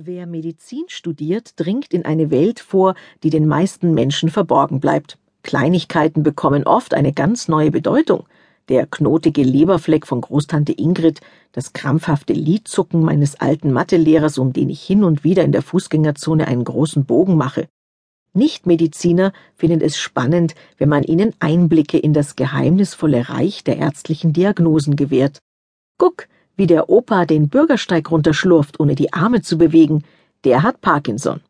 Wer Medizin studiert, dringt in eine Welt vor, die den meisten Menschen verborgen bleibt. Kleinigkeiten bekommen oft eine ganz neue Bedeutung. Der knotige Leberfleck von Großtante Ingrid, das krampfhafte Lidzucken meines alten Mathelehrers, um den ich hin und wieder in der Fußgängerzone einen großen Bogen mache. Nichtmediziner finden es spannend, wenn man ihnen Einblicke in das geheimnisvolle Reich der ärztlichen Diagnosen gewährt. Guck, wie der Opa den Bürgersteig runterschlurft, ohne die Arme zu bewegen, der hat Parkinson.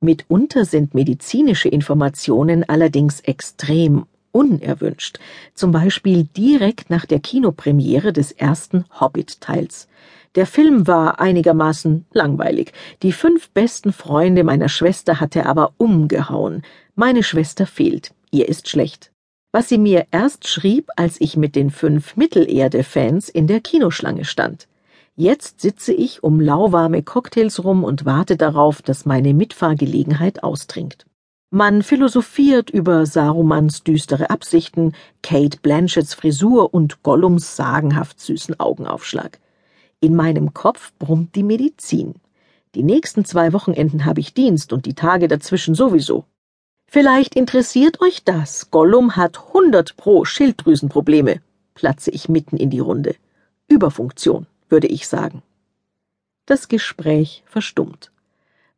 Mitunter sind medizinische Informationen allerdings extrem unerwünscht, zum Beispiel direkt nach der Kinopremiere des ersten Hobbit-Teils. Der Film war einigermaßen langweilig. Die fünf besten Freunde meiner Schwester hat er aber umgehauen. Meine Schwester fehlt. Ihr ist schlecht was sie mir erst schrieb, als ich mit den fünf Mittelerde-Fans in der Kinoschlange stand. Jetzt sitze ich um lauwarme Cocktails rum und warte darauf, dass meine Mitfahrgelegenheit austrinkt. Man philosophiert über Sarumans düstere Absichten, Kate Blanchetts Frisur und Gollums sagenhaft süßen Augenaufschlag. In meinem Kopf brummt die Medizin. Die nächsten zwei Wochenenden habe ich Dienst und die Tage dazwischen sowieso. Vielleicht interessiert euch das. Gollum hat hundert pro Schilddrüsenprobleme, platze ich mitten in die Runde. Überfunktion, würde ich sagen. Das Gespräch verstummt.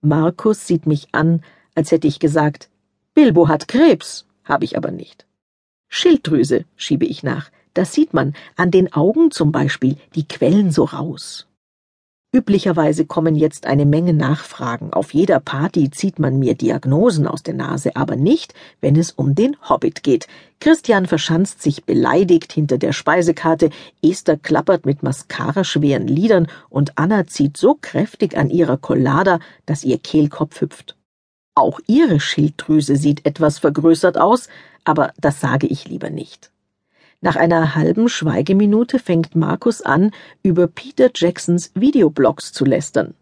Markus sieht mich an, als hätte ich gesagt, Bilbo hat Krebs, habe ich aber nicht. Schilddrüse, schiebe ich nach, das sieht man, an den Augen zum Beispiel, die quellen so raus. Üblicherweise kommen jetzt eine Menge Nachfragen. Auf jeder Party zieht man mir Diagnosen aus der Nase, aber nicht, wenn es um den Hobbit geht. Christian verschanzt sich beleidigt hinter der Speisekarte, Esther klappert mit Mascara schweren Lidern und Anna zieht so kräftig an ihrer Collada, dass ihr Kehlkopf hüpft. Auch ihre Schilddrüse sieht etwas vergrößert aus, aber das sage ich lieber nicht. Nach einer halben Schweigeminute fängt Markus an, über Peter Jacksons Videoblogs zu lästern.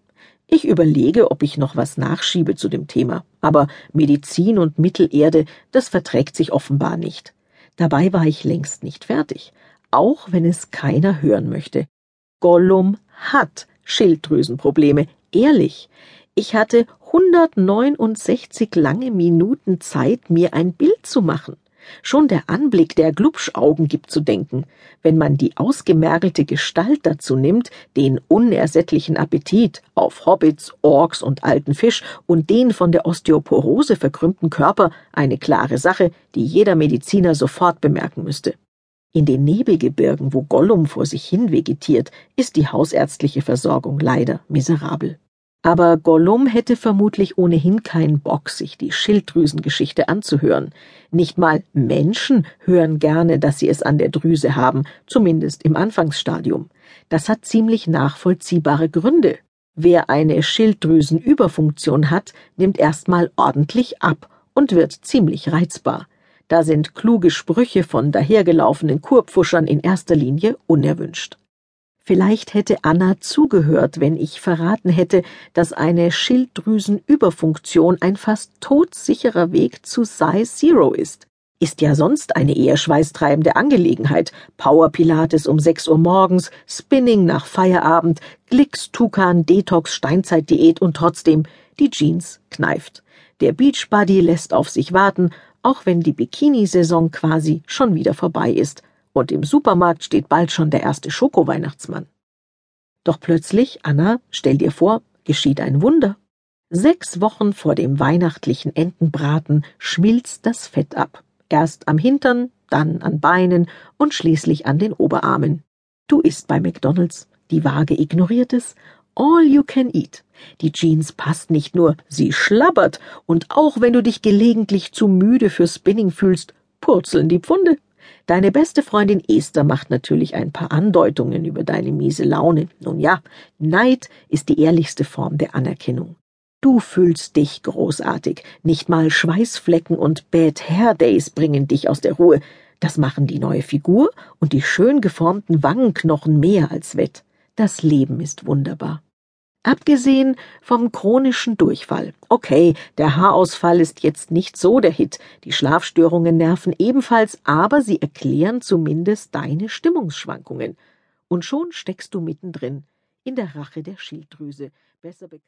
Ich überlege, ob ich noch was nachschiebe zu dem Thema, aber Medizin und Mittelerde, das verträgt sich offenbar nicht. Dabei war ich längst nicht fertig, auch wenn es keiner hören möchte. Gollum hat Schilddrüsenprobleme, ehrlich. Ich hatte 169 lange Minuten Zeit, mir ein Bild zu machen. Schon der Anblick der Glubschaugen gibt zu denken, wenn man die ausgemergelte Gestalt dazu nimmt, den unersättlichen Appetit auf Hobbits, Orks und alten Fisch und den von der Osteoporose verkrümmten Körper, eine klare Sache, die jeder Mediziner sofort bemerken müsste. In den Nebelgebirgen, wo Gollum vor sich hin vegetiert, ist die hausärztliche Versorgung leider miserabel. Aber Gollum hätte vermutlich ohnehin keinen Bock, sich die Schilddrüsengeschichte anzuhören. Nicht mal Menschen hören gerne, dass sie es an der Drüse haben, zumindest im Anfangsstadium. Das hat ziemlich nachvollziehbare Gründe. Wer eine Schilddrüsenüberfunktion hat, nimmt erstmal ordentlich ab und wird ziemlich reizbar. Da sind kluge Sprüche von dahergelaufenen Kurpfuschern in erster Linie unerwünscht. Vielleicht hätte Anna zugehört, wenn ich verraten hätte, dass eine Schilddrüsenüberfunktion ein fast todsicherer Weg zu Size Zero ist. Ist ja sonst eine eher schweißtreibende Angelegenheit. Power Pilates um 6 Uhr morgens, Spinning nach Feierabend, Glicks, Tukan, Detox, Steinzeitdiät und trotzdem die Jeans kneift. Der Beachbody lässt auf sich warten, auch wenn die Bikini-Saison quasi schon wieder vorbei ist und im Supermarkt steht bald schon der erste Schokoweihnachtsmann. Doch plötzlich, Anna, stell dir vor, geschieht ein Wunder. Sechs Wochen vor dem weihnachtlichen Entenbraten schmilzt das Fett ab. Erst am Hintern, dann an Beinen und schließlich an den Oberarmen. Du isst bei McDonalds, die Waage ignoriert es. All you can eat. Die Jeans passt nicht nur, sie schlabbert, und auch wenn du dich gelegentlich zu müde für Spinning fühlst, purzeln die Pfunde. Deine beste Freundin Esther macht natürlich ein paar Andeutungen über deine miese Laune. Nun ja, Neid ist die ehrlichste Form der Anerkennung. Du fühlst dich großartig. Nicht mal Schweißflecken und Bad Hair Days bringen dich aus der Ruhe. Das machen die neue Figur und die schön geformten Wangenknochen mehr als wett. Das Leben ist wunderbar. Abgesehen vom chronischen Durchfall. Okay, der Haarausfall ist jetzt nicht so der Hit, die Schlafstörungen nerven ebenfalls, aber sie erklären zumindest deine Stimmungsschwankungen. Und schon steckst du mittendrin in der Rache der Schilddrüse, besser